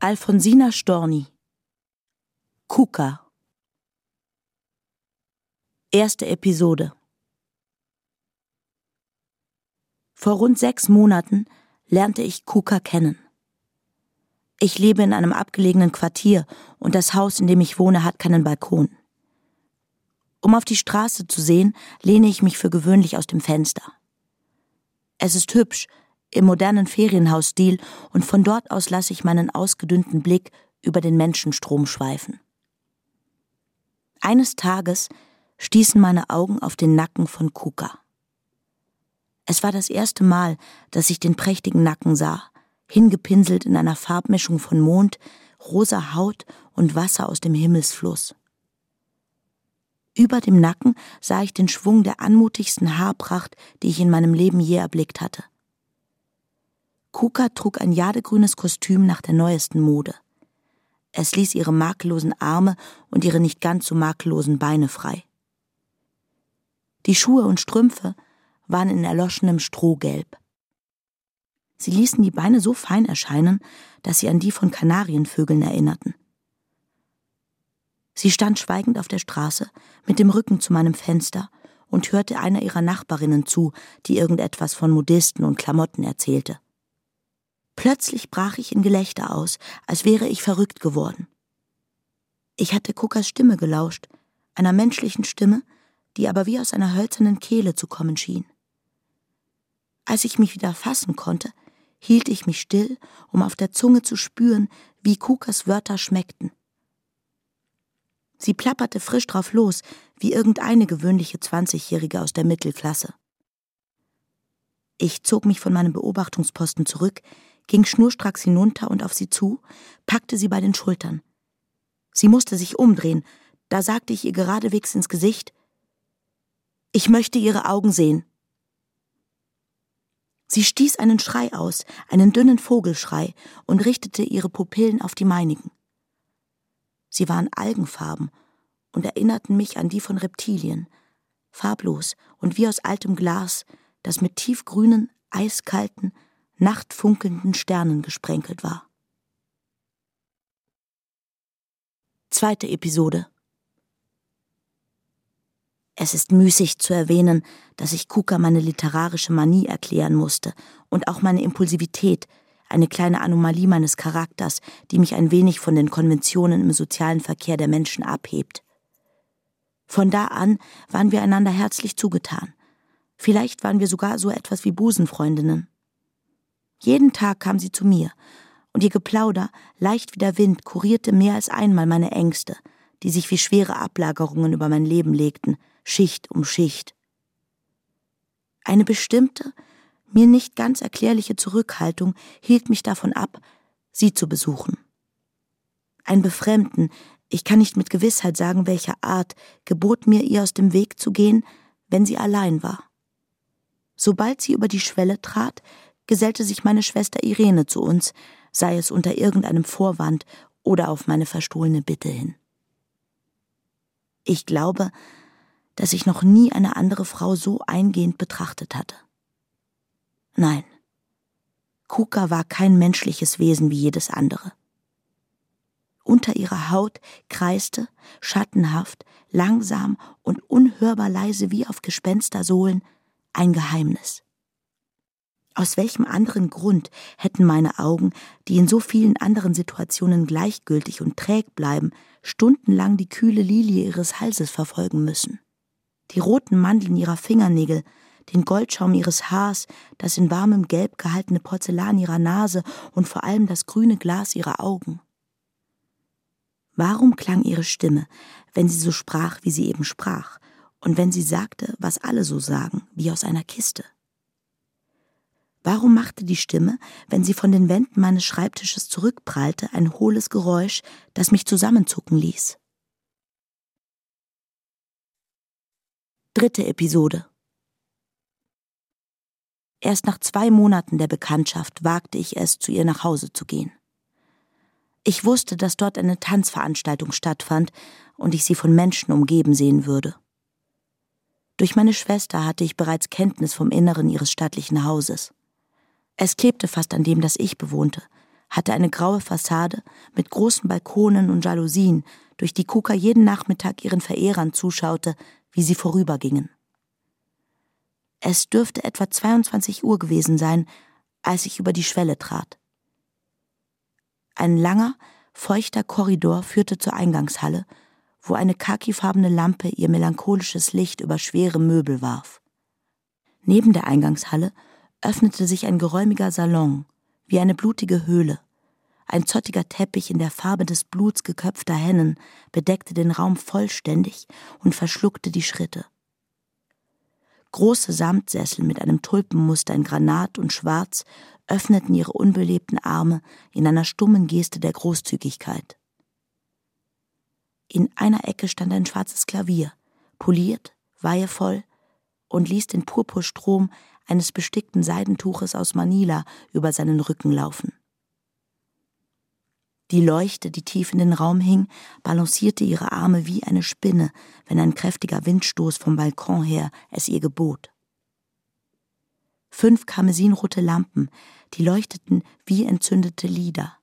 Alfonsina Storni Kuka Erste Episode Vor rund sechs Monaten lernte ich Kuka kennen. Ich lebe in einem abgelegenen Quartier und das Haus, in dem ich wohne, hat keinen Balkon. Um auf die Straße zu sehen, lehne ich mich für gewöhnlich aus dem Fenster. Es ist hübsch, im modernen Ferienhausstil, und von dort aus lasse ich meinen ausgedünnten Blick über den Menschenstrom schweifen. Eines Tages stießen meine Augen auf den Nacken von Kuka. Es war das erste Mal, dass ich den prächtigen Nacken sah, hingepinselt in einer Farbmischung von Mond, rosa Haut und Wasser aus dem Himmelsfluss. Über dem Nacken sah ich den Schwung der anmutigsten Haarpracht, die ich in meinem Leben je erblickt hatte. Kuka trug ein jadegrünes Kostüm nach der neuesten Mode. Es ließ ihre makellosen Arme und ihre nicht ganz so makellosen Beine frei. Die Schuhe und Strümpfe waren in erloschenem Strohgelb. Sie ließen die Beine so fein erscheinen, dass sie an die von Kanarienvögeln erinnerten. Sie stand schweigend auf der Straße, mit dem Rücken zu meinem Fenster und hörte einer ihrer Nachbarinnen zu, die irgendetwas von Modisten und Klamotten erzählte. Plötzlich brach ich in Gelächter aus, als wäre ich verrückt geworden. Ich hatte Kukas Stimme gelauscht, einer menschlichen Stimme, die aber wie aus einer hölzernen Kehle zu kommen schien. Als ich mich wieder fassen konnte, hielt ich mich still, um auf der Zunge zu spüren, wie Kukas Wörter schmeckten. Sie plapperte frisch drauf los, wie irgendeine gewöhnliche Zwanzigjährige aus der Mittelklasse. Ich zog mich von meinem Beobachtungsposten zurück, ging schnurstracks hinunter und auf sie zu, packte sie bei den Schultern. Sie musste sich umdrehen, da sagte ich ihr geradewegs ins Gesicht Ich möchte ihre Augen sehen. Sie stieß einen Schrei aus, einen dünnen Vogelschrei, und richtete ihre Pupillen auf die meinigen. Sie waren algenfarben und erinnerten mich an die von Reptilien, farblos und wie aus altem Glas, das mit tiefgrünen, eiskalten, nachtfunkelnden Sternen gesprenkelt war. Zweite Episode Es ist müßig zu erwähnen, dass ich Kuka meine literarische Manie erklären musste und auch meine Impulsivität, eine kleine Anomalie meines Charakters, die mich ein wenig von den Konventionen im sozialen Verkehr der Menschen abhebt. Von da an waren wir einander herzlich zugetan. Vielleicht waren wir sogar so etwas wie Busenfreundinnen. Jeden Tag kam sie zu mir, und ihr Geplauder, leicht wie der Wind, kurierte mehr als einmal meine Ängste, die sich wie schwere Ablagerungen über mein Leben legten, Schicht um Schicht. Eine bestimmte, mir nicht ganz erklärliche Zurückhaltung hielt mich davon ab, sie zu besuchen. Ein Befremden, ich kann nicht mit Gewissheit sagen, welcher Art, gebot mir, ihr aus dem Weg zu gehen, wenn sie allein war. Sobald sie über die Schwelle trat, gesellte sich meine Schwester Irene zu uns, sei es unter irgendeinem Vorwand oder auf meine verstohlene Bitte hin. Ich glaube, dass ich noch nie eine andere Frau so eingehend betrachtet hatte. Nein, Kuka war kein menschliches Wesen wie jedes andere. Unter ihrer Haut kreiste, schattenhaft, langsam und unhörbar leise wie auf Gespenstersohlen, ein Geheimnis. Aus welchem anderen Grund hätten meine Augen, die in so vielen anderen Situationen gleichgültig und träg bleiben, stundenlang die kühle Lilie ihres Halses verfolgen müssen? Die roten Mandeln ihrer Fingernägel den Goldschaum ihres Haars, das in warmem Gelb gehaltene Porzellan ihrer Nase und vor allem das grüne Glas ihrer Augen. Warum klang ihre Stimme, wenn sie so sprach, wie sie eben sprach, und wenn sie sagte, was alle so sagen, wie aus einer Kiste? Warum machte die Stimme, wenn sie von den Wänden meines Schreibtisches zurückprallte, ein hohles Geräusch, das mich zusammenzucken ließ? Dritte Episode Erst nach zwei Monaten der Bekanntschaft wagte ich es, zu ihr nach Hause zu gehen. Ich wusste, dass dort eine Tanzveranstaltung stattfand und ich sie von Menschen umgeben sehen würde. Durch meine Schwester hatte ich bereits Kenntnis vom Inneren ihres stattlichen Hauses. Es klebte fast an dem, das ich bewohnte, hatte eine graue Fassade mit großen Balkonen und Jalousien, durch die Kuka jeden Nachmittag ihren Verehrern zuschaute, wie sie vorübergingen. Es dürfte etwa 22 Uhr gewesen sein, als ich über die Schwelle trat. Ein langer, feuchter Korridor führte zur Eingangshalle, wo eine khakifarbene Lampe ihr melancholisches Licht über schwere Möbel warf. Neben der Eingangshalle öffnete sich ein geräumiger Salon, wie eine blutige Höhle. Ein zottiger Teppich in der Farbe des Bluts geköpfter Hennen bedeckte den Raum vollständig und verschluckte die Schritte. Große Samtsessel mit einem Tulpenmuster in Granat und Schwarz öffneten ihre unbelebten Arme in einer stummen Geste der Großzügigkeit. In einer Ecke stand ein schwarzes Klavier, poliert, weihevoll, und ließ den Purpurstrom eines bestickten Seidentuches aus Manila über seinen Rücken laufen. Die Leuchte, die tief in den Raum hing, balancierte ihre Arme wie eine Spinne, wenn ein kräftiger Windstoß vom Balkon her es ihr gebot. Fünf karmesinrote Lampen, die leuchteten wie entzündete Lieder.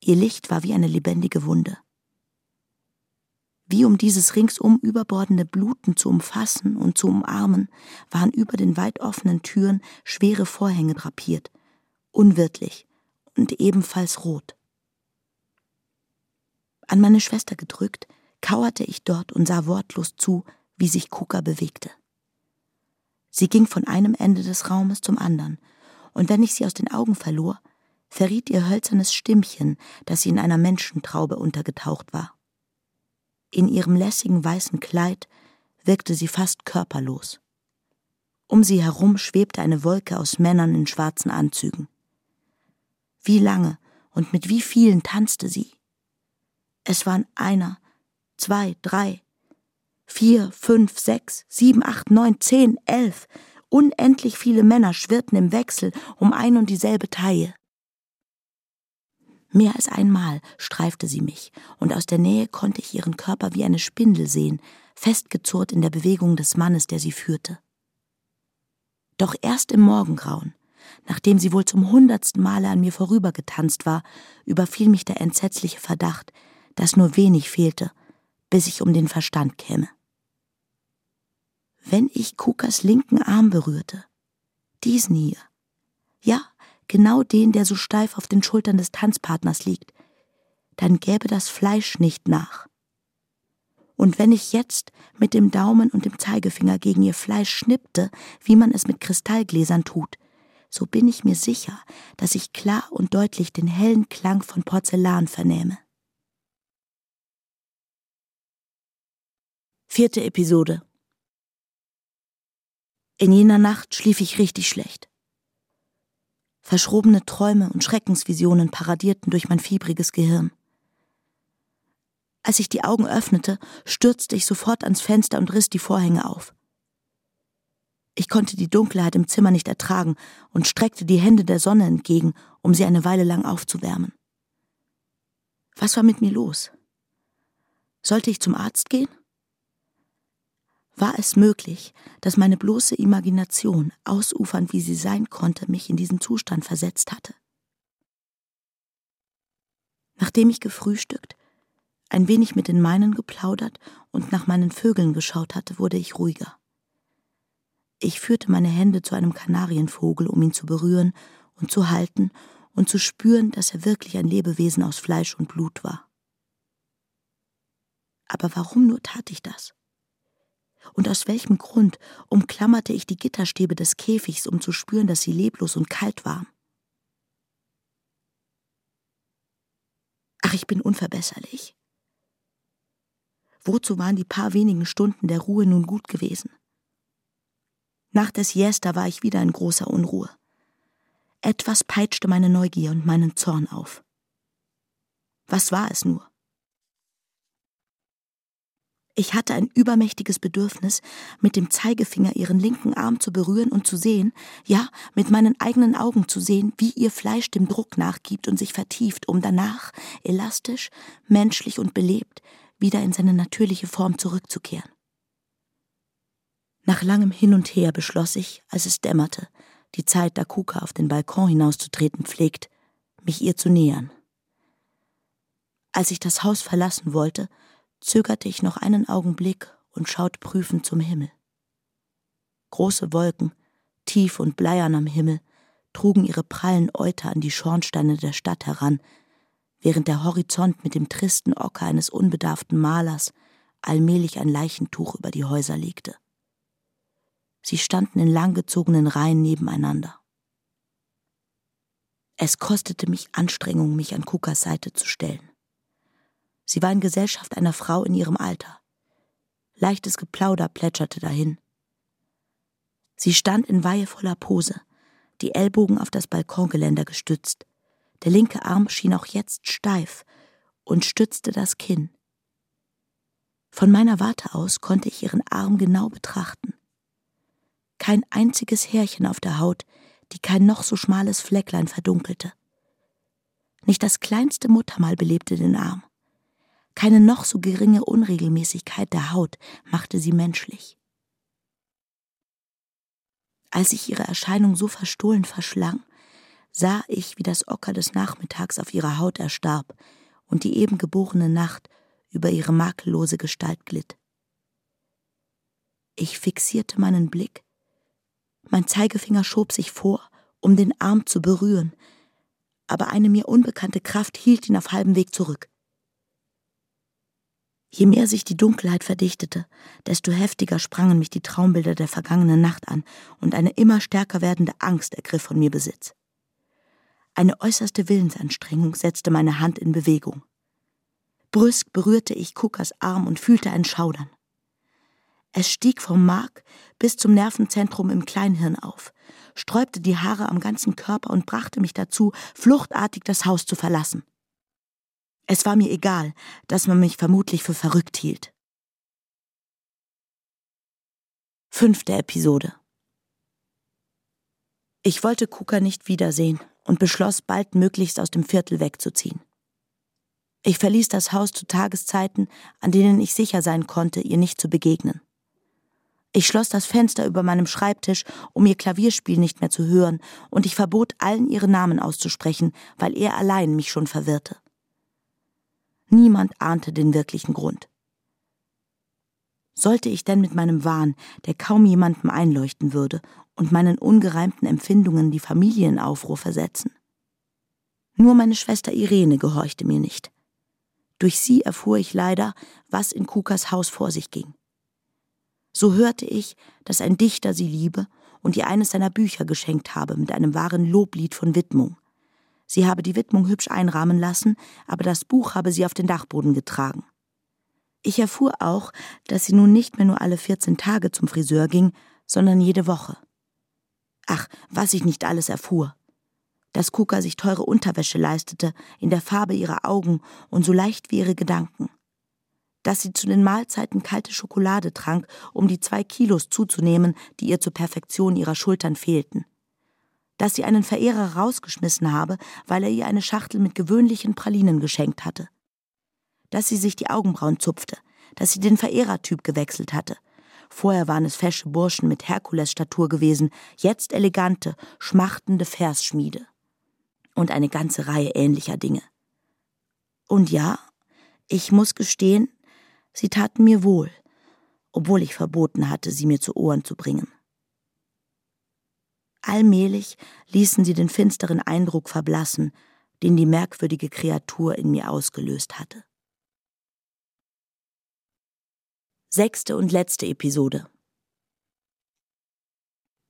Ihr Licht war wie eine lebendige Wunde. Wie um dieses ringsum überbordende Bluten zu umfassen und zu umarmen, waren über den weit offenen Türen schwere Vorhänge drapiert, unwirtlich und ebenfalls rot. An meine Schwester gedrückt, kauerte ich dort und sah wortlos zu, wie sich Kuka bewegte. Sie ging von einem Ende des Raumes zum anderen, und wenn ich sie aus den Augen verlor, verriet ihr hölzernes Stimmchen, dass sie in einer Menschentraube untergetaucht war. In ihrem lässigen weißen Kleid wirkte sie fast körperlos. Um sie herum schwebte eine Wolke aus Männern in schwarzen Anzügen. Wie lange und mit wie vielen tanzte sie? Es waren einer, zwei, drei, vier, fünf, sechs, sieben, acht, neun, zehn, elf. Unendlich viele Männer schwirrten im Wechsel um ein und dieselbe Taille. Mehr als einmal streifte sie mich, und aus der Nähe konnte ich ihren Körper wie eine Spindel sehen, festgezurrt in der Bewegung des Mannes, der sie führte. Doch erst im Morgengrauen, nachdem sie wohl zum hundertsten Male an mir vorübergetanzt war, überfiel mich der entsetzliche Verdacht, dass nur wenig fehlte, bis ich um den Verstand käme. Wenn ich Kukas linken Arm berührte, diesen hier, ja, genau den, der so steif auf den Schultern des Tanzpartners liegt, dann gäbe das Fleisch nicht nach. Und wenn ich jetzt mit dem Daumen und dem Zeigefinger gegen ihr Fleisch schnippte, wie man es mit Kristallgläsern tut, so bin ich mir sicher, dass ich klar und deutlich den hellen Klang von Porzellan vernähme. Vierte Episode. In jener Nacht schlief ich richtig schlecht. Verschrobene Träume und Schreckensvisionen paradierten durch mein fiebriges Gehirn. Als ich die Augen öffnete, stürzte ich sofort ans Fenster und riss die Vorhänge auf. Ich konnte die Dunkelheit im Zimmer nicht ertragen und streckte die Hände der Sonne entgegen, um sie eine Weile lang aufzuwärmen. Was war mit mir los? Sollte ich zum Arzt gehen? War es möglich, dass meine bloße Imagination, ausufernd wie sie sein konnte, mich in diesen Zustand versetzt hatte? Nachdem ich gefrühstückt, ein wenig mit den meinen geplaudert und nach meinen Vögeln geschaut hatte, wurde ich ruhiger. Ich führte meine Hände zu einem Kanarienvogel, um ihn zu berühren und zu halten und zu spüren, dass er wirklich ein Lebewesen aus Fleisch und Blut war. Aber warum nur tat ich das? Und aus welchem Grund umklammerte ich die Gitterstäbe des Käfigs, um zu spüren, dass sie leblos und kalt waren? Ach, ich bin unverbesserlich. Wozu waren die paar wenigen Stunden der Ruhe nun gut gewesen? Nach der Siesta war ich wieder in großer Unruhe. Etwas peitschte meine Neugier und meinen Zorn auf. Was war es nur? Ich hatte ein übermächtiges Bedürfnis, mit dem Zeigefinger ihren linken Arm zu berühren und zu sehen, ja, mit meinen eigenen Augen zu sehen, wie ihr Fleisch dem Druck nachgibt und sich vertieft, um danach, elastisch, menschlich und belebt, wieder in seine natürliche Form zurückzukehren. Nach langem Hin und Her beschloss ich, als es dämmerte, die Zeit, da Kuka auf den Balkon hinauszutreten pflegt, mich ihr zu nähern. Als ich das Haus verlassen wollte, zögerte ich noch einen Augenblick und schaute prüfend zum Himmel. Große Wolken, tief und bleiern am Himmel, trugen ihre prallen Euter an die Schornsteine der Stadt heran, während der Horizont mit dem tristen Ocker eines unbedarften Malers allmählich ein Leichentuch über die Häuser legte. Sie standen in langgezogenen Reihen nebeneinander. Es kostete mich Anstrengung, mich an Kukas Seite zu stellen. Sie war in Gesellschaft einer Frau in ihrem Alter. Leichtes Geplauder plätscherte dahin. Sie stand in weihevoller Pose, die Ellbogen auf das Balkongeländer gestützt. Der linke Arm schien auch jetzt steif und stützte das Kinn. Von meiner Warte aus konnte ich ihren Arm genau betrachten. Kein einziges Härchen auf der Haut, die kein noch so schmales Flecklein verdunkelte. Nicht das kleinste Muttermal belebte den Arm. Keine noch so geringe Unregelmäßigkeit der Haut machte sie menschlich. Als ich ihre Erscheinung so verstohlen verschlang, sah ich, wie das Ocker des Nachmittags auf ihrer Haut erstarb und die eben geborene Nacht über ihre makellose Gestalt glitt. Ich fixierte meinen Blick. Mein Zeigefinger schob sich vor, um den Arm zu berühren, aber eine mir unbekannte Kraft hielt ihn auf halbem Weg zurück. Je mehr sich die Dunkelheit verdichtete, desto heftiger sprangen mich die Traumbilder der vergangenen Nacht an, und eine immer stärker werdende Angst ergriff von mir Besitz. Eine äußerste Willensanstrengung setzte meine Hand in Bewegung. Brüsk berührte ich Kukas Arm und fühlte ein Schaudern. Es stieg vom Mark bis zum Nervenzentrum im Kleinhirn auf, sträubte die Haare am ganzen Körper und brachte mich dazu, fluchtartig das Haus zu verlassen. Es war mir egal, dass man mich vermutlich für verrückt hielt. Fünfte Episode Ich wollte Kuka nicht wiedersehen und beschloss, baldmöglichst aus dem Viertel wegzuziehen. Ich verließ das Haus zu Tageszeiten, an denen ich sicher sein konnte, ihr nicht zu begegnen. Ich schloss das Fenster über meinem Schreibtisch, um ihr Klavierspiel nicht mehr zu hören, und ich verbot allen ihre Namen auszusprechen, weil er allein mich schon verwirrte. Niemand ahnte den wirklichen Grund. Sollte ich denn mit meinem Wahn, der kaum jemandem einleuchten würde, und meinen ungereimten Empfindungen die Familie in Aufruhr versetzen? Nur meine Schwester Irene gehorchte mir nicht. Durch sie erfuhr ich leider, was in Kukas Haus vor sich ging. So hörte ich, dass ein Dichter sie liebe und ihr eines seiner Bücher geschenkt habe mit einem wahren Loblied von Widmung. Sie habe die Widmung hübsch einrahmen lassen, aber das Buch habe sie auf den Dachboden getragen. Ich erfuhr auch, dass sie nun nicht mehr nur alle 14 Tage zum Friseur ging, sondern jede Woche. Ach, was ich nicht alles erfuhr. Dass Kuka sich teure Unterwäsche leistete, in der Farbe ihrer Augen und so leicht wie ihre Gedanken. Dass sie zu den Mahlzeiten kalte Schokolade trank, um die zwei Kilos zuzunehmen, die ihr zur Perfektion ihrer Schultern fehlten dass sie einen Verehrer rausgeschmissen habe, weil er ihr eine Schachtel mit gewöhnlichen Pralinen geschenkt hatte. Dass sie sich die Augenbrauen zupfte, dass sie den Verehrertyp gewechselt hatte. Vorher waren es fesche Burschen mit Herkulesstatur gewesen, jetzt elegante, schmachtende Versschmiede. Und eine ganze Reihe ähnlicher Dinge. Und ja, ich muss gestehen, sie taten mir wohl, obwohl ich verboten hatte, sie mir zu Ohren zu bringen. Allmählich ließen sie den finsteren Eindruck verblassen, den die merkwürdige Kreatur in mir ausgelöst hatte. Sechste und letzte Episode.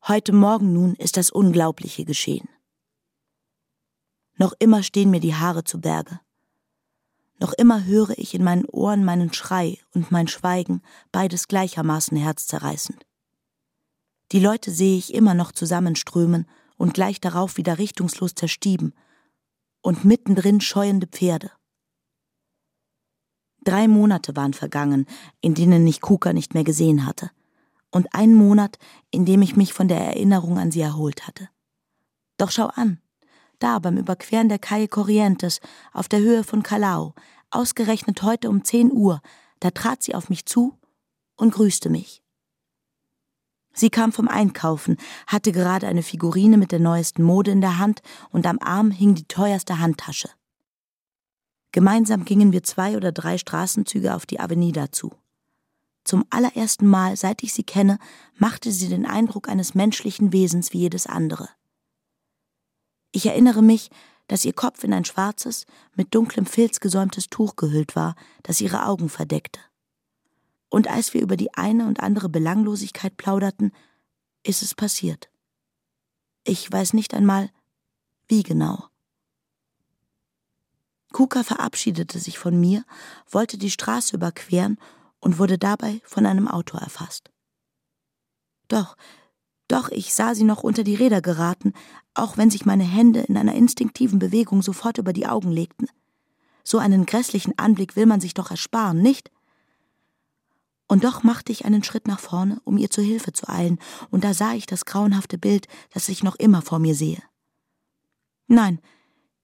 Heute Morgen nun ist das Unglaubliche geschehen. Noch immer stehen mir die Haare zu Berge. Noch immer höre ich in meinen Ohren meinen Schrei und mein Schweigen, beides gleichermaßen herzzerreißend. Die Leute sehe ich immer noch zusammenströmen und gleich darauf wieder richtungslos zerstieben und mittendrin scheuende Pferde. Drei Monate waren vergangen, in denen ich Kuka nicht mehr gesehen hatte, und ein Monat, in dem ich mich von der Erinnerung an sie erholt hatte. Doch schau an, da beim Überqueren der Calle Corrientes auf der Höhe von Callao, ausgerechnet heute um zehn Uhr, da trat sie auf mich zu und grüßte mich. Sie kam vom Einkaufen, hatte gerade eine Figurine mit der neuesten Mode in der Hand und am Arm hing die teuerste Handtasche. Gemeinsam gingen wir zwei oder drei Straßenzüge auf die Avenida zu. Zum allerersten Mal, seit ich sie kenne, machte sie den Eindruck eines menschlichen Wesens wie jedes andere. Ich erinnere mich, dass ihr Kopf in ein schwarzes, mit dunklem Filz gesäumtes Tuch gehüllt war, das ihre Augen verdeckte. Und als wir über die eine und andere Belanglosigkeit plauderten, ist es passiert. Ich weiß nicht einmal, wie genau. Kuka verabschiedete sich von mir, wollte die Straße überqueren und wurde dabei von einem Auto erfasst. Doch, doch, ich sah sie noch unter die Räder geraten, auch wenn sich meine Hände in einer instinktiven Bewegung sofort über die Augen legten. So einen grässlichen Anblick will man sich doch ersparen, nicht? Und doch machte ich einen Schritt nach vorne, um ihr zu Hilfe zu eilen, und da sah ich das grauenhafte Bild, das ich noch immer vor mir sehe. Nein,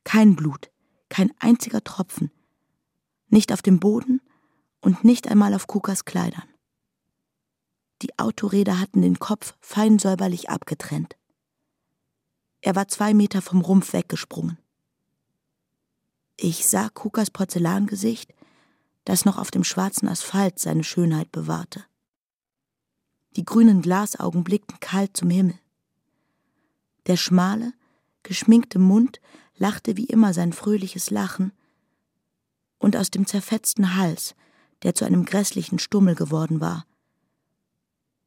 kein Blut, kein einziger Tropfen, nicht auf dem Boden und nicht einmal auf Kukas Kleidern. Die Autoräder hatten den Kopf fein säuberlich abgetrennt. Er war zwei Meter vom Rumpf weggesprungen. Ich sah Kukas Porzellangesicht, das noch auf dem schwarzen Asphalt seine Schönheit bewahrte. Die grünen Glasaugen blickten kalt zum Himmel. Der schmale, geschminkte Mund lachte wie immer sein fröhliches Lachen, und aus dem zerfetzten Hals, der zu einem grässlichen Stummel geworden war,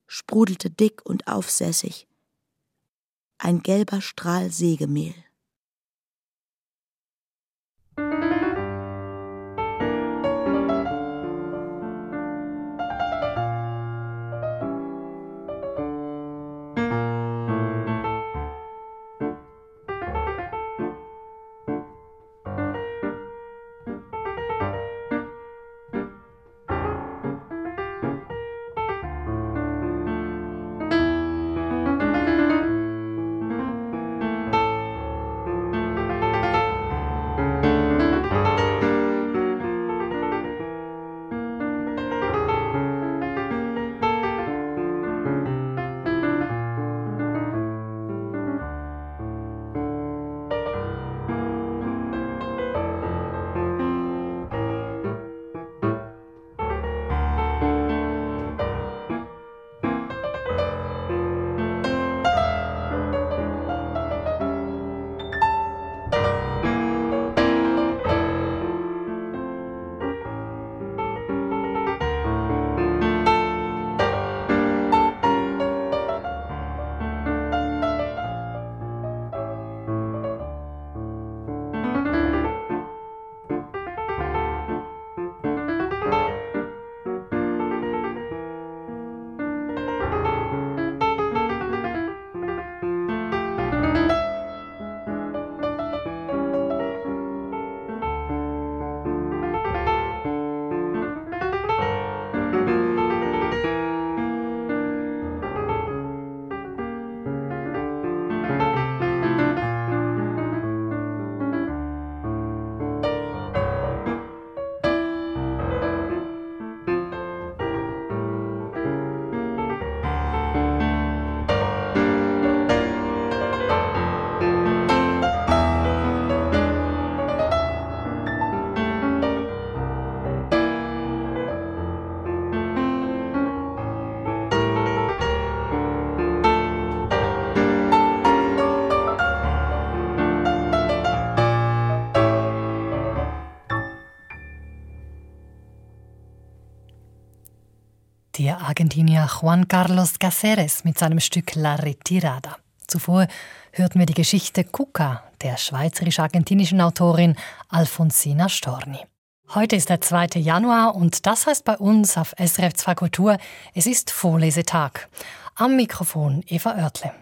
sprudelte dick und aufsässig ein gelber Strahl Sägemehl. Der Argentinier Juan Carlos Caceres mit seinem Stück La Retirada. Zuvor hörten wir die Geschichte Cuca der schweizerisch-argentinischen Autorin Alfonsina Storni. Heute ist der 2. Januar und das heißt bei uns auf SRF 2 Kultur, es ist Vorlesetag. Am Mikrofon Eva Oertle.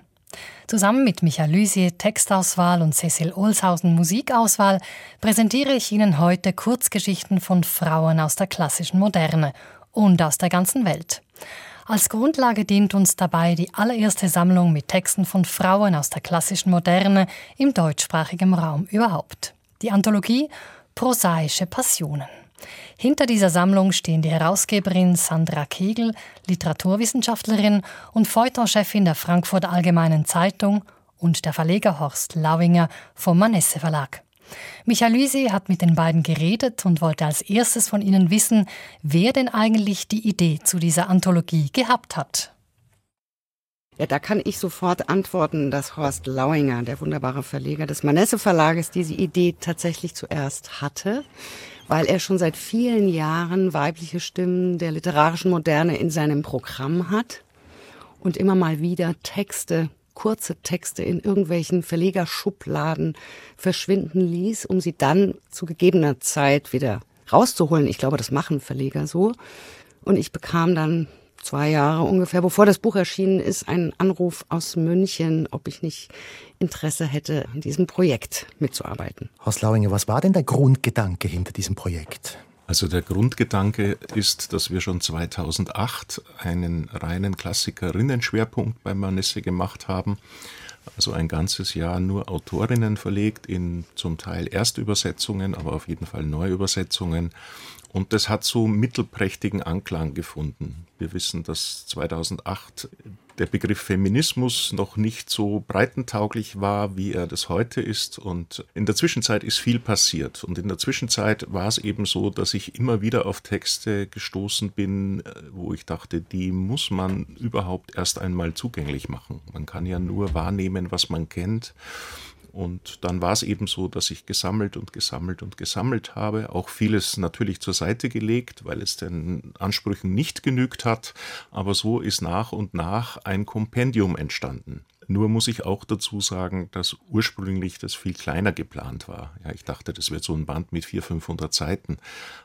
Zusammen mit Michael Lysie Textauswahl und Cecil Olshausen Musikauswahl präsentiere ich Ihnen heute Kurzgeschichten von Frauen aus der klassischen Moderne und aus der ganzen Welt. Als Grundlage dient uns dabei die allererste Sammlung mit Texten von Frauen aus der klassischen Moderne im deutschsprachigen Raum überhaupt. Die Anthologie Prosaische Passionen. Hinter dieser Sammlung stehen die Herausgeberin Sandra Kegel, Literaturwissenschaftlerin und Feuilletonchefin der Frankfurter Allgemeinen Zeitung und der Verleger Horst Lauinger vom Manesse Verlag. Michael Luisi hat mit den beiden geredet und wollte als erstes von ihnen wissen, wer denn eigentlich die Idee zu dieser Anthologie gehabt hat. Ja, da kann ich sofort antworten, dass Horst Lauinger, der wunderbare Verleger des Manesse Verlages, diese Idee tatsächlich zuerst hatte, weil er schon seit vielen Jahren weibliche Stimmen der literarischen Moderne in seinem Programm hat und immer mal wieder Texte kurze Texte in irgendwelchen Verlegerschubladen verschwinden ließ, um sie dann zu gegebener Zeit wieder rauszuholen. Ich glaube, das machen Verleger so. Und ich bekam dann zwei Jahre ungefähr, bevor das Buch erschienen ist, einen Anruf aus München, ob ich nicht Interesse hätte, an diesem Projekt mitzuarbeiten. Horst Lauinger, was war denn der Grundgedanke hinter diesem Projekt? Also der Grundgedanke ist, dass wir schon 2008 einen reinen Klassikerinnen-Schwerpunkt bei Manesse gemacht haben. Also ein ganzes Jahr nur Autorinnen verlegt in zum Teil Erstübersetzungen, aber auf jeden Fall Neuübersetzungen. Und das hat so mittelprächtigen Anklang gefunden. Wir wissen, dass 2008 der Begriff Feminismus noch nicht so breitentauglich war, wie er das heute ist. Und in der Zwischenzeit ist viel passiert. Und in der Zwischenzeit war es eben so, dass ich immer wieder auf Texte gestoßen bin, äh, wo ich dachte, die muss man überhaupt erst einmal zugänglich machen. Man kann ja nur wahrnehmen, was man kennt. Und dann war es eben so, dass ich gesammelt und gesammelt und gesammelt habe, auch vieles natürlich zur Seite gelegt, weil es den Ansprüchen nicht genügt hat, aber so ist nach und nach ein Kompendium entstanden. Nur muss ich auch dazu sagen, dass ursprünglich das viel kleiner geplant war. Ja, ich dachte, das wird so ein Band mit 400, 500 Seiten.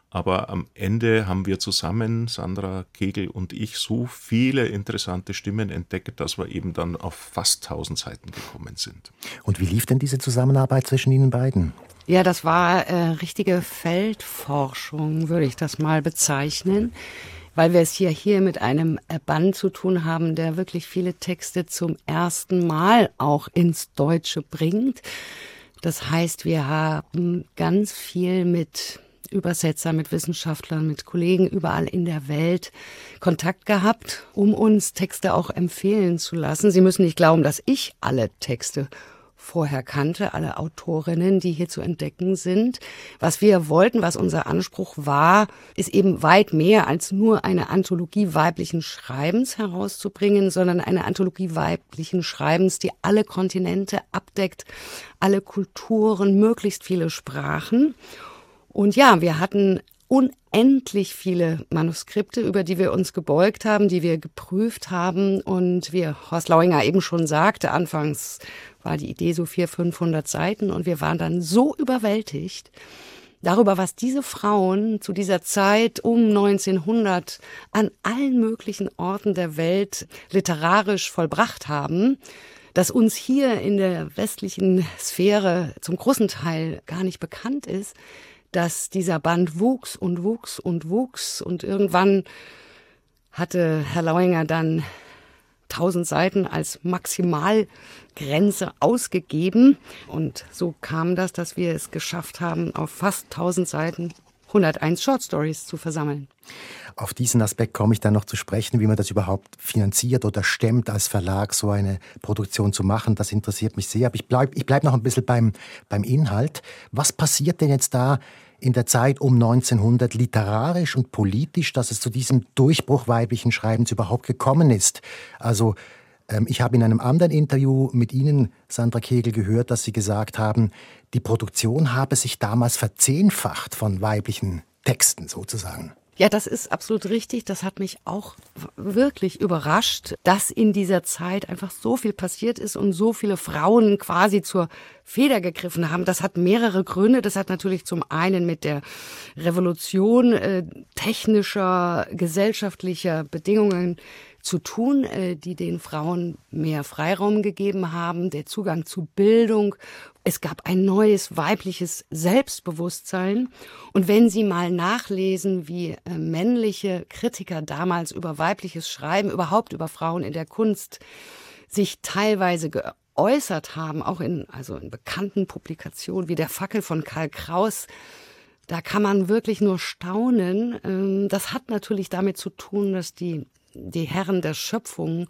Aber am Ende haben wir zusammen, Sandra Kegel und ich, so viele interessante Stimmen entdeckt, dass wir eben dann auf fast 1000 Seiten gekommen sind. Und wie lief denn diese Zusammenarbeit zwischen Ihnen beiden? Ja, das war äh, richtige Feldforschung, würde ich das mal bezeichnen weil wir es hier, hier mit einem Band zu tun haben, der wirklich viele Texte zum ersten Mal auch ins Deutsche bringt. Das heißt, wir haben ganz viel mit Übersetzern, mit Wissenschaftlern, mit Kollegen überall in der Welt Kontakt gehabt, um uns Texte auch empfehlen zu lassen. Sie müssen nicht glauben, dass ich alle Texte vorher kannte, alle Autorinnen, die hier zu entdecken sind. Was wir wollten, was unser Anspruch war, ist eben weit mehr als nur eine Anthologie weiblichen Schreibens herauszubringen, sondern eine Anthologie weiblichen Schreibens, die alle Kontinente abdeckt, alle Kulturen, möglichst viele Sprachen. Und ja, wir hatten unendlich viele Manuskripte, über die wir uns gebeugt haben, die wir geprüft haben. Und wie Horst Lauinger eben schon sagte, anfangs war die Idee so 400, 500 Seiten und wir waren dann so überwältigt darüber, was diese Frauen zu dieser Zeit um 1900 an allen möglichen Orten der Welt literarisch vollbracht haben, dass uns hier in der westlichen Sphäre zum großen Teil gar nicht bekannt ist, dass dieser Band wuchs und wuchs und wuchs und irgendwann hatte Herr Lauinger dann 1000 Seiten als Maximalgrenze ausgegeben. Und so kam das, dass wir es geschafft haben, auf fast 1000 Seiten 101 Short Stories zu versammeln. Auf diesen Aspekt komme ich dann noch zu sprechen, wie man das überhaupt finanziert oder stemmt, als Verlag so eine Produktion zu machen. Das interessiert mich sehr. Aber ich bleibe ich bleib noch ein bisschen beim, beim Inhalt. Was passiert denn jetzt da in der Zeit um 1900 literarisch und politisch, dass es zu diesem Durchbruch weiblichen Schreibens überhaupt gekommen ist. Also ähm, ich habe in einem anderen Interview mit Ihnen, Sandra Kegel, gehört, dass Sie gesagt haben, die Produktion habe sich damals verzehnfacht von weiblichen Texten sozusagen. Ja, das ist absolut richtig. Das hat mich auch wirklich überrascht, dass in dieser Zeit einfach so viel passiert ist und so viele Frauen quasi zur Feder gegriffen haben. Das hat mehrere Gründe. Das hat natürlich zum einen mit der Revolution äh, technischer, gesellschaftlicher Bedingungen zu tun, äh, die den Frauen mehr Freiraum gegeben haben, der Zugang zu Bildung. Es gab ein neues weibliches Selbstbewusstsein. Und wenn Sie mal nachlesen, wie äh, männliche Kritiker damals über weibliches Schreiben, überhaupt über Frauen in der Kunst, sich teilweise geäußert haben, auch in, also in bekannten Publikationen wie der Fackel von Karl Kraus, da kann man wirklich nur staunen. Ähm, das hat natürlich damit zu tun, dass die, die Herren der Schöpfung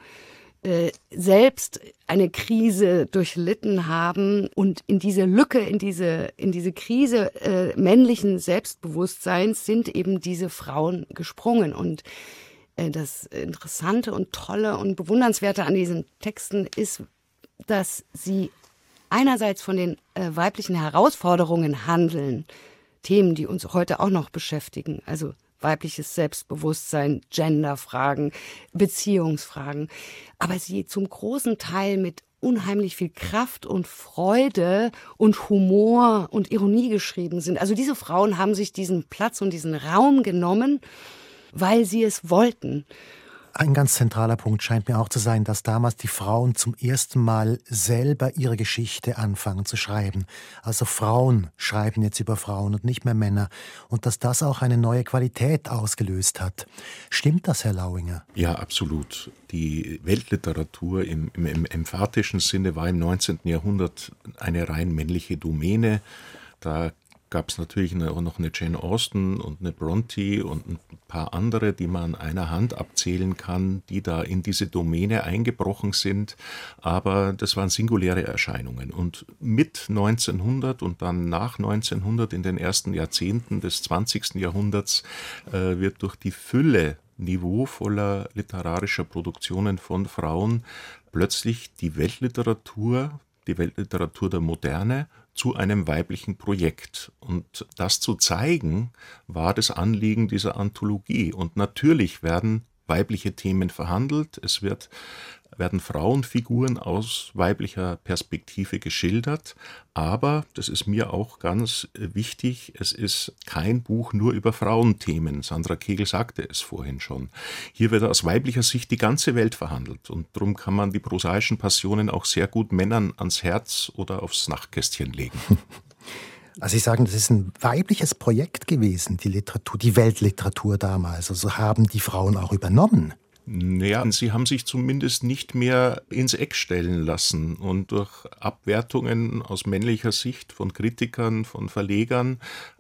äh, selbst eine Krise durchlitten haben und in diese Lücke, in diese, in diese Krise äh, männlichen Selbstbewusstseins sind eben diese Frauen gesprungen. Und äh, das Interessante und Tolle und Bewundernswerte an diesen Texten ist, dass sie einerseits von den äh, weiblichen Herausforderungen handeln, Themen, die uns heute auch noch beschäftigen, also weibliches Selbstbewusstsein, Genderfragen, Beziehungsfragen, aber sie zum großen Teil mit unheimlich viel Kraft und Freude und Humor und Ironie geschrieben sind. Also diese Frauen haben sich diesen Platz und diesen Raum genommen, weil sie es wollten. Ein ganz zentraler Punkt scheint mir auch zu sein, dass damals die Frauen zum ersten Mal selber ihre Geschichte anfangen zu schreiben. Also Frauen schreiben jetzt über Frauen und nicht mehr Männer. Und dass das auch eine neue Qualität ausgelöst hat. Stimmt das, Herr Lauinger? Ja, absolut. Die Weltliteratur im, im, im emphatischen Sinne war im 19. Jahrhundert eine rein männliche Domäne. Da gab es natürlich eine, noch eine Jane Austen und eine Bronte und ein paar andere, die man an einer Hand abzählen kann, die da in diese Domäne eingebrochen sind. Aber das waren singuläre Erscheinungen. Und mit 1900 und dann nach 1900 in den ersten Jahrzehnten des 20. Jahrhunderts äh, wird durch die Fülle niveauvoller literarischer Produktionen von Frauen plötzlich die Weltliteratur, die Weltliteratur der Moderne zu einem weiblichen Projekt. Und das zu zeigen, war das Anliegen dieser Anthologie. Und natürlich werden weibliche Themen verhandelt. Es wird werden Frauenfiguren aus weiblicher Perspektive geschildert, aber, das ist mir auch ganz wichtig, es ist kein Buch nur über Frauenthemen. Sandra Kegel sagte es vorhin schon. Hier wird aus weiblicher Sicht die ganze Welt verhandelt und darum kann man die prosaischen Passionen auch sehr gut Männern ans Herz oder aufs Nachtkästchen legen. Also Sie sagen, das ist ein weibliches Projekt gewesen, die Literatur, die Weltliteratur damals. Also haben die Frauen auch übernommen. Naja, sie haben sich zumindest nicht mehr ins Eck stellen lassen. Und durch Abwertungen aus männlicher Sicht von Kritikern, von Verlegern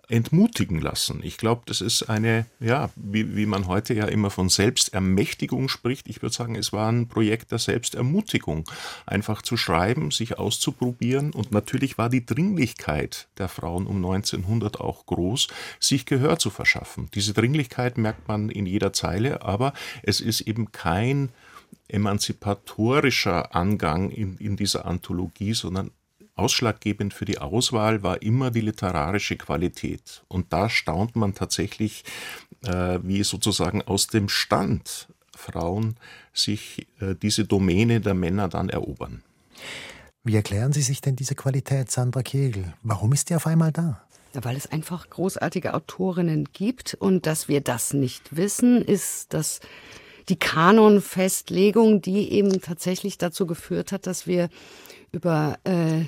entmutigen lassen. Ich glaube, das ist eine, ja, wie, wie man heute ja immer von Selbstermächtigung spricht. Ich würde sagen, es war ein Projekt der Selbstermutigung. Einfach zu schreiben, sich auszuprobieren. Und natürlich war die Dringlichkeit der Frauen um 1900 auch groß, sich Gehör zu verschaffen. Diese Dringlichkeit merkt man in jeder Zeile, aber es ist eben kein emanzipatorischer Angang in, in dieser Anthologie, sondern Ausschlaggebend für die Auswahl war immer die literarische Qualität. Und da staunt man tatsächlich, äh, wie sozusagen aus dem Stand Frauen sich äh, diese Domäne der Männer dann erobern. Wie erklären Sie sich denn diese Qualität, Sandra Kegel? Warum ist die auf einmal da? weil es einfach großartige Autorinnen gibt und dass wir das nicht wissen, ist das die Kanonfestlegung, die eben tatsächlich dazu geführt hat, dass wir über äh,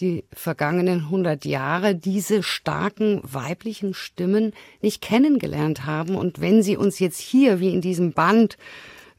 die vergangenen 100 Jahre diese starken weiblichen Stimmen nicht kennengelernt haben. Und wenn sie uns jetzt hier, wie in diesem Band,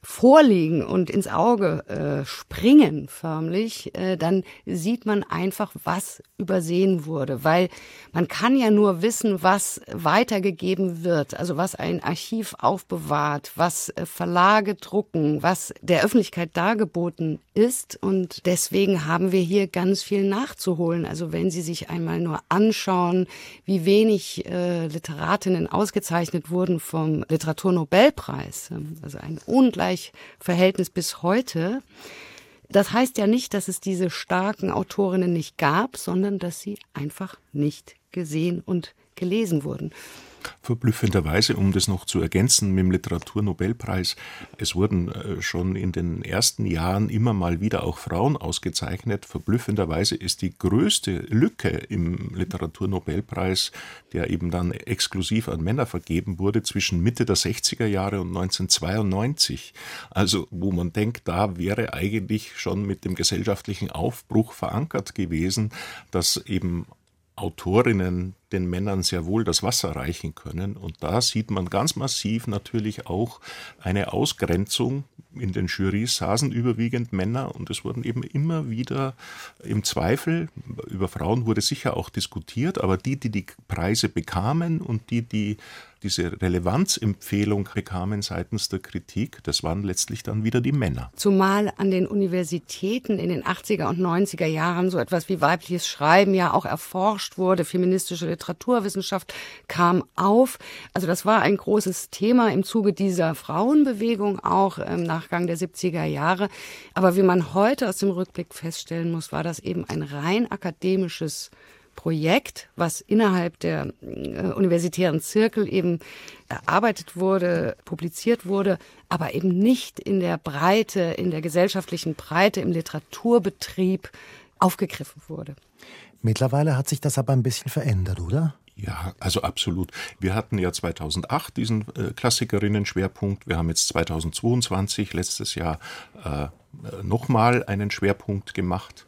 vorliegen und ins Auge äh, springen förmlich, äh, dann sieht man einfach, was übersehen wurde. Weil man kann ja nur wissen, was weitergegeben wird, also was ein Archiv aufbewahrt, was äh, Verlage drucken, was der Öffentlichkeit dargeboten ist. Und deswegen haben wir hier ganz viel nachzuholen. Also wenn Sie sich einmal nur anschauen, wie wenig äh, Literatinnen ausgezeichnet wurden vom Literaturnobelpreis, ähm, also ein ungleich Ungleichverhältnis bis heute. Das heißt ja nicht, dass es diese starken Autorinnen nicht gab, sondern dass sie einfach nicht gesehen und gelesen wurden. Verblüffenderweise, um das noch zu ergänzen mit dem Literaturnobelpreis, es wurden äh, schon in den ersten Jahren immer mal wieder auch Frauen ausgezeichnet. Verblüffenderweise ist die größte Lücke im Literaturnobelpreis, der eben dann exklusiv an Männer vergeben wurde, zwischen Mitte der 60er Jahre und 1992. Also, wo man denkt, da wäre eigentlich schon mit dem gesellschaftlichen Aufbruch verankert gewesen, dass eben Autorinnen den Männern sehr wohl das Wasser reichen können. Und da sieht man ganz massiv natürlich auch eine Ausgrenzung. In den Jurys saßen überwiegend Männer und es wurden eben immer wieder im Zweifel, über Frauen wurde sicher auch diskutiert, aber die, die die Preise bekamen und die, die diese Relevanzempfehlung bekamen seitens der Kritik, das waren letztlich dann wieder die Männer. Zumal an den Universitäten in den 80er und 90er Jahren so etwas wie weibliches Schreiben ja auch erforscht wurde, feministische Literaturwissenschaft kam auf. Also das war ein großes Thema im Zuge dieser Frauenbewegung auch im Nachgang der 70er Jahre. Aber wie man heute aus dem Rückblick feststellen muss, war das eben ein rein akademisches Projekt, was innerhalb der äh, universitären Zirkel eben erarbeitet wurde, publiziert wurde, aber eben nicht in der Breite, in der gesellschaftlichen Breite, im Literaturbetrieb aufgegriffen wurde. Mittlerweile hat sich das aber ein bisschen verändert, oder? Ja, also absolut. Wir hatten ja 2008 diesen äh, Klassikerinnen-Schwerpunkt. Wir haben jetzt 2022, letztes Jahr, äh, nochmal einen Schwerpunkt gemacht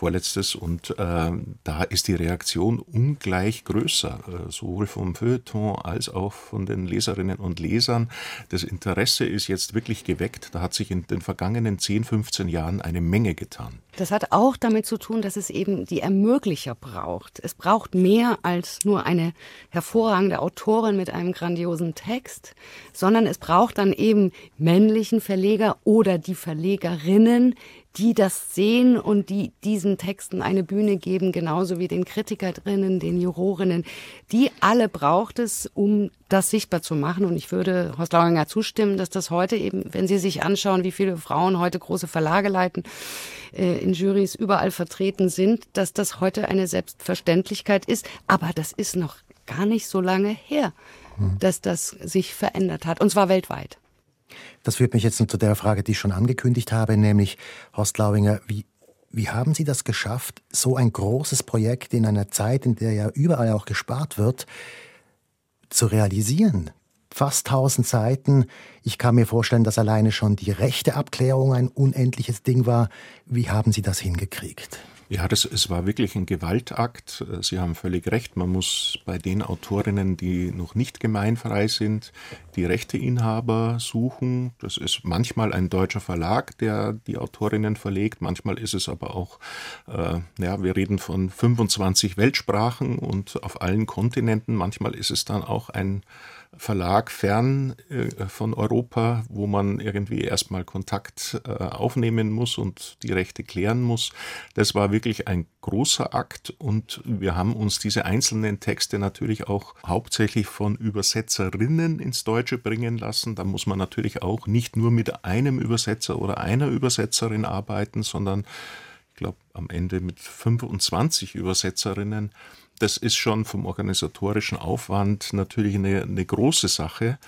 vorletztes und äh, da ist die Reaktion ungleich größer, äh, sowohl vom Feuilleton als auch von den Leserinnen und Lesern. Das Interesse ist jetzt wirklich geweckt. Da hat sich in den vergangenen 10, 15 Jahren eine Menge getan. Das hat auch damit zu tun, dass es eben die Ermöglicher braucht. Es braucht mehr als nur eine hervorragende Autorin mit einem grandiosen Text, sondern es braucht dann eben männlichen Verleger oder die Verlegerinnen, die das sehen und die diesen Texten eine Bühne geben, genauso wie den Kritikerinnen, den Jurorinnen. Die alle braucht es, um das sichtbar zu machen. Und ich würde Horst Lauinger zustimmen, dass das heute eben, wenn Sie sich anschauen, wie viele Frauen heute große Verlage leiten, äh, in Jurys überall vertreten sind, dass das heute eine Selbstverständlichkeit ist. Aber das ist noch gar nicht so lange her, hm. dass das sich verändert hat. Und zwar weltweit. Das führt mich jetzt zu der Frage, die ich schon angekündigt habe, nämlich, Horst Lauinger, wie, wie haben Sie das geschafft, so ein großes Projekt in einer Zeit, in der ja überall auch gespart wird, zu realisieren? Fast 1000 Seiten. Ich kann mir vorstellen, dass alleine schon die rechte Abklärung ein unendliches Ding war. Wie haben Sie das hingekriegt? Ja, das, es war wirklich ein Gewaltakt. Sie haben völlig recht. Man muss bei den Autorinnen, die noch nicht gemeinfrei sind, die Rechteinhaber suchen. Das ist manchmal ein deutscher Verlag, der die Autorinnen verlegt. Manchmal ist es aber auch, äh, ja, wir reden von 25 Weltsprachen und auf allen Kontinenten. Manchmal ist es dann auch ein Verlag fern äh, von Europa, wo man irgendwie erstmal Kontakt äh, aufnehmen muss und die Rechte klären muss. Das war wirklich ein großer Akt und wir haben uns diese einzelnen Texte natürlich auch hauptsächlich von Übersetzerinnen ins Deutsche bringen lassen. Da muss man natürlich auch nicht nur mit einem Übersetzer oder einer Übersetzerin arbeiten, sondern ich glaube am Ende mit 25 Übersetzerinnen das ist schon vom organisatorischen Aufwand natürlich eine, eine große Sache.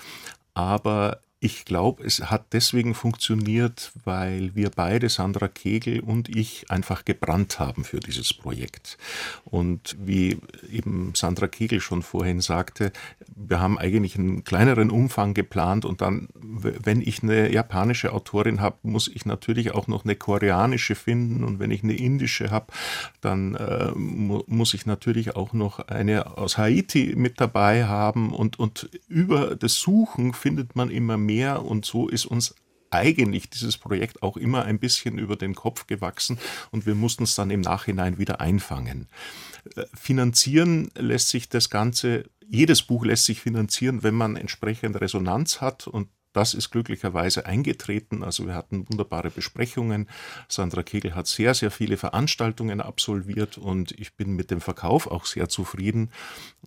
Aber ich glaube, es hat deswegen funktioniert, weil wir beide, Sandra Kegel und ich, einfach gebrannt haben für dieses Projekt. Und wie eben Sandra Kegel schon vorhin sagte, wir haben eigentlich einen kleineren Umfang geplant und dann, wenn ich eine japanische Autorin habe, muss ich natürlich auch noch eine koreanische finden und wenn ich eine indische habe, dann äh, mu muss ich natürlich auch noch eine aus Haiti mit dabei haben und, und über das Suchen findet man immer mehr mehr. Und so ist uns eigentlich dieses Projekt auch immer ein bisschen über den Kopf gewachsen. Und wir mussten es dann im Nachhinein wieder einfangen. Äh, finanzieren lässt sich das Ganze, jedes Buch lässt sich finanzieren, wenn man entsprechend Resonanz hat. Und das ist glücklicherweise eingetreten. Also wir hatten wunderbare Besprechungen. Sandra Kegel hat sehr, sehr viele Veranstaltungen absolviert und ich bin mit dem Verkauf auch sehr zufrieden.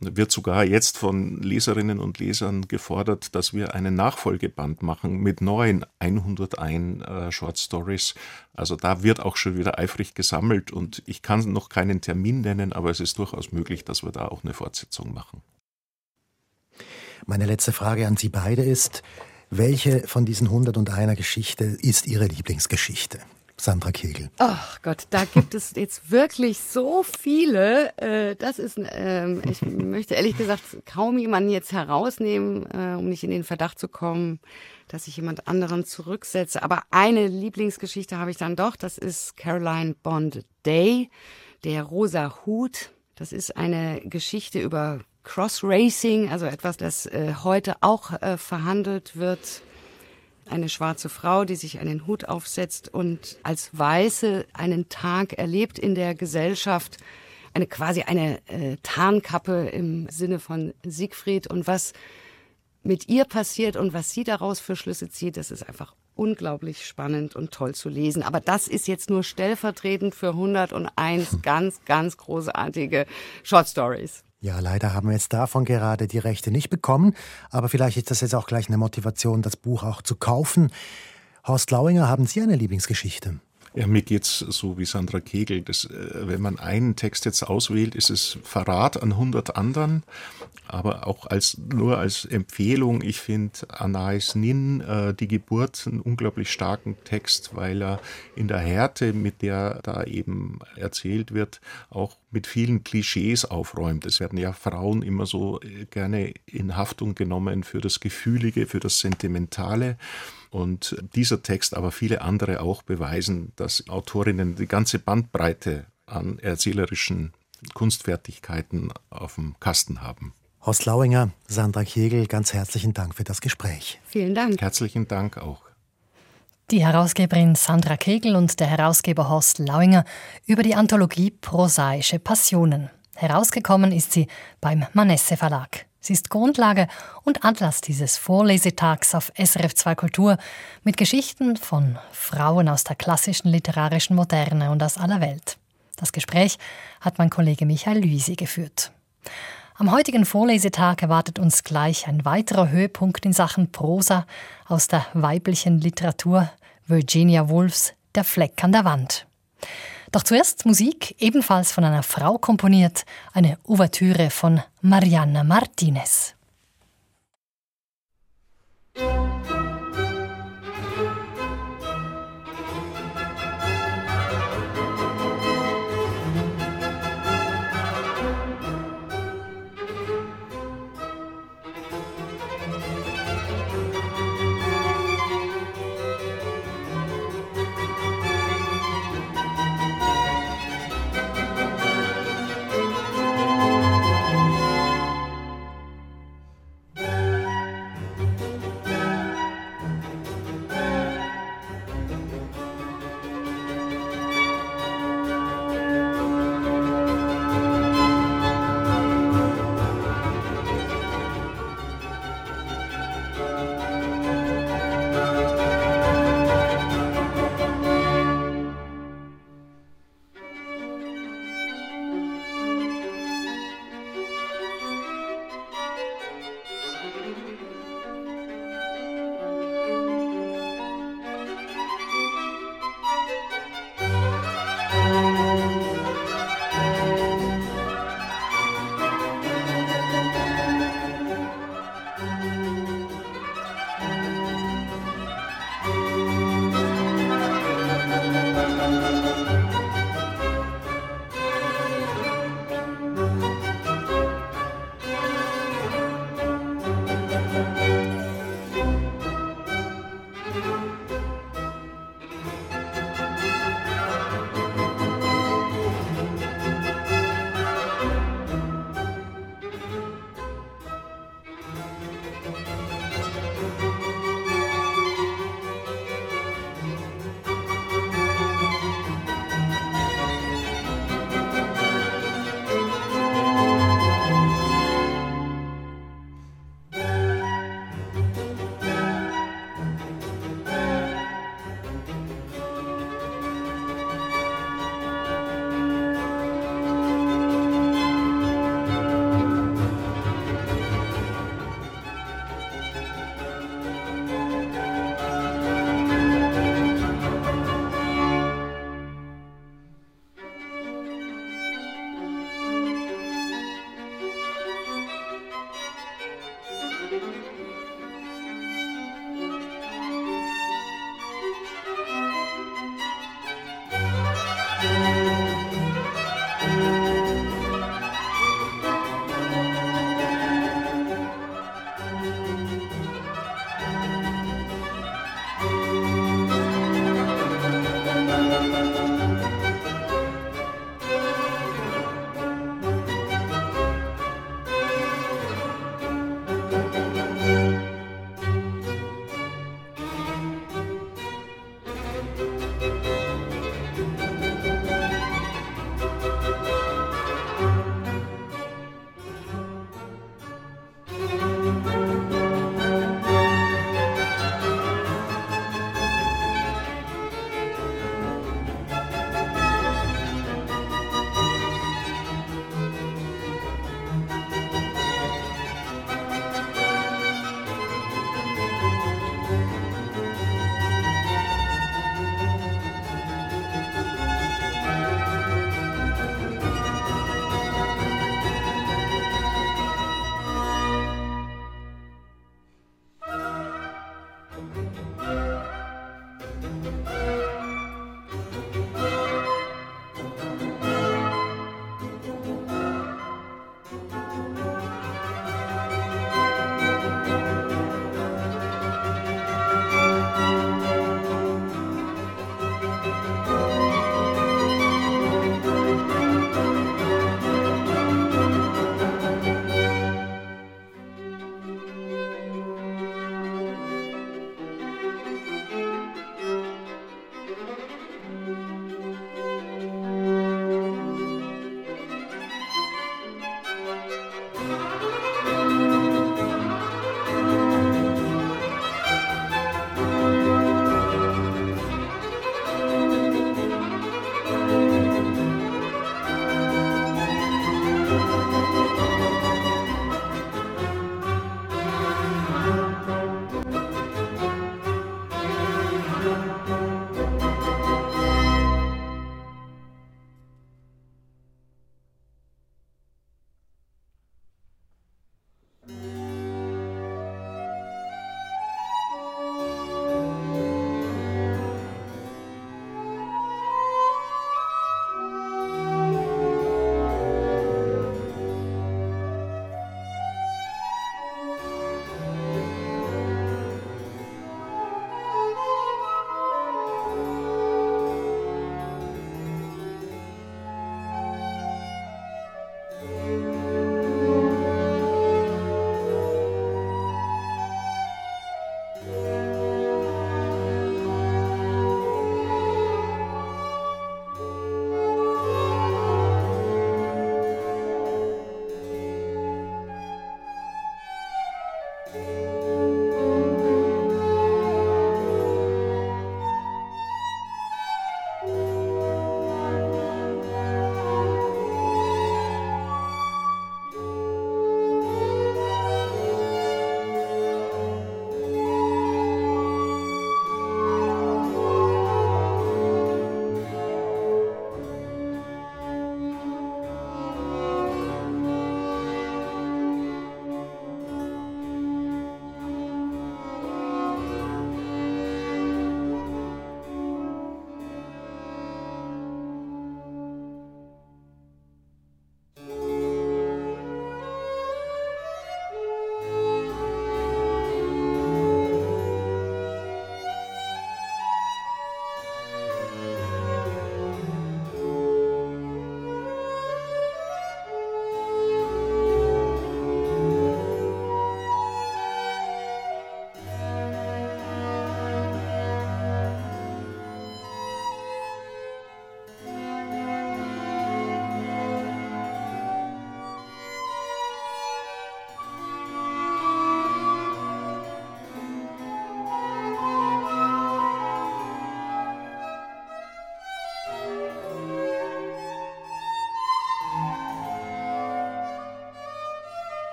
Wird sogar jetzt von Leserinnen und Lesern gefordert, dass wir einen Nachfolgeband machen mit neuen 101 äh, Short Stories. Also da wird auch schon wieder eifrig gesammelt und ich kann noch keinen Termin nennen, aber es ist durchaus möglich, dass wir da auch eine Fortsetzung machen. Meine letzte Frage an Sie beide ist, welche von diesen 101er Geschichte ist Ihre Lieblingsgeschichte? Sandra Kegel. Ach Gott, da gibt es jetzt wirklich so viele. Äh, das ist, ähm, ich möchte ehrlich gesagt kaum jemanden jetzt herausnehmen, äh, um nicht in den Verdacht zu kommen, dass ich jemand anderen zurücksetze. Aber eine Lieblingsgeschichte habe ich dann doch. Das ist Caroline Bond Day, der rosa Hut Das ist eine Geschichte über Cross-Racing, also etwas, das äh, heute auch äh, verhandelt wird. Eine schwarze Frau, die sich einen Hut aufsetzt und als Weiße einen Tag erlebt in der Gesellschaft, eine quasi eine äh, Tarnkappe im Sinne von Siegfried und was mit ihr passiert und was sie daraus für Schlüsse zieht, das ist einfach unglaublich spannend und toll zu lesen. Aber das ist jetzt nur stellvertretend für 101 ganz, ganz großartige Short Stories. Ja, leider haben wir jetzt davon gerade die Rechte nicht bekommen, aber vielleicht ist das jetzt auch gleich eine Motivation, das Buch auch zu kaufen. Horst Lauinger, haben Sie eine Lieblingsgeschichte? Ja, mir geht's so wie Sandra Kegel. Das, äh, wenn man einen Text jetzt auswählt, ist es Verrat an 100 anderen. Aber auch als, nur als Empfehlung, ich finde Anais Nin, äh, Die Geburt, einen unglaublich starken Text, weil er in der Härte, mit der da eben erzählt wird, auch mit vielen Klischees aufräumt. Es werden ja Frauen immer so äh, gerne in Haftung genommen für das Gefühlige, für das Sentimentale. Und dieser Text, aber viele andere auch beweisen, dass Autorinnen die ganze Bandbreite an erzählerischen Kunstfertigkeiten auf dem Kasten haben. Horst Lauinger, Sandra Kegel, ganz herzlichen Dank für das Gespräch. Vielen Dank. Herzlichen Dank auch. Die Herausgeberin Sandra Kegel und der Herausgeber Horst Lauinger über die Anthologie Prosaische Passionen. Herausgekommen ist sie beim Manesse Verlag. Sie ist Grundlage und Atlas dieses Vorlesetags auf SRF 2 Kultur mit Geschichten von Frauen aus der klassischen literarischen Moderne und aus aller Welt. Das Gespräch hat mein Kollege Michael Lüsi geführt. Am heutigen Vorlesetag erwartet uns gleich ein weiterer Höhepunkt in Sachen Prosa aus der weiblichen Literatur Virginia Woolfs Der Fleck an der Wand. Doch zuerst Musik, ebenfalls von einer Frau komponiert, eine Ouvertüre von Mariana Martinez.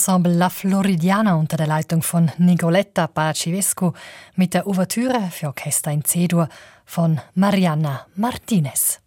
Ensemble La Floridiana unter der Leitung von Nigoletta Pacivescu mit der Ouvertüre für Orchester in C-Dur von Mariana Martinez.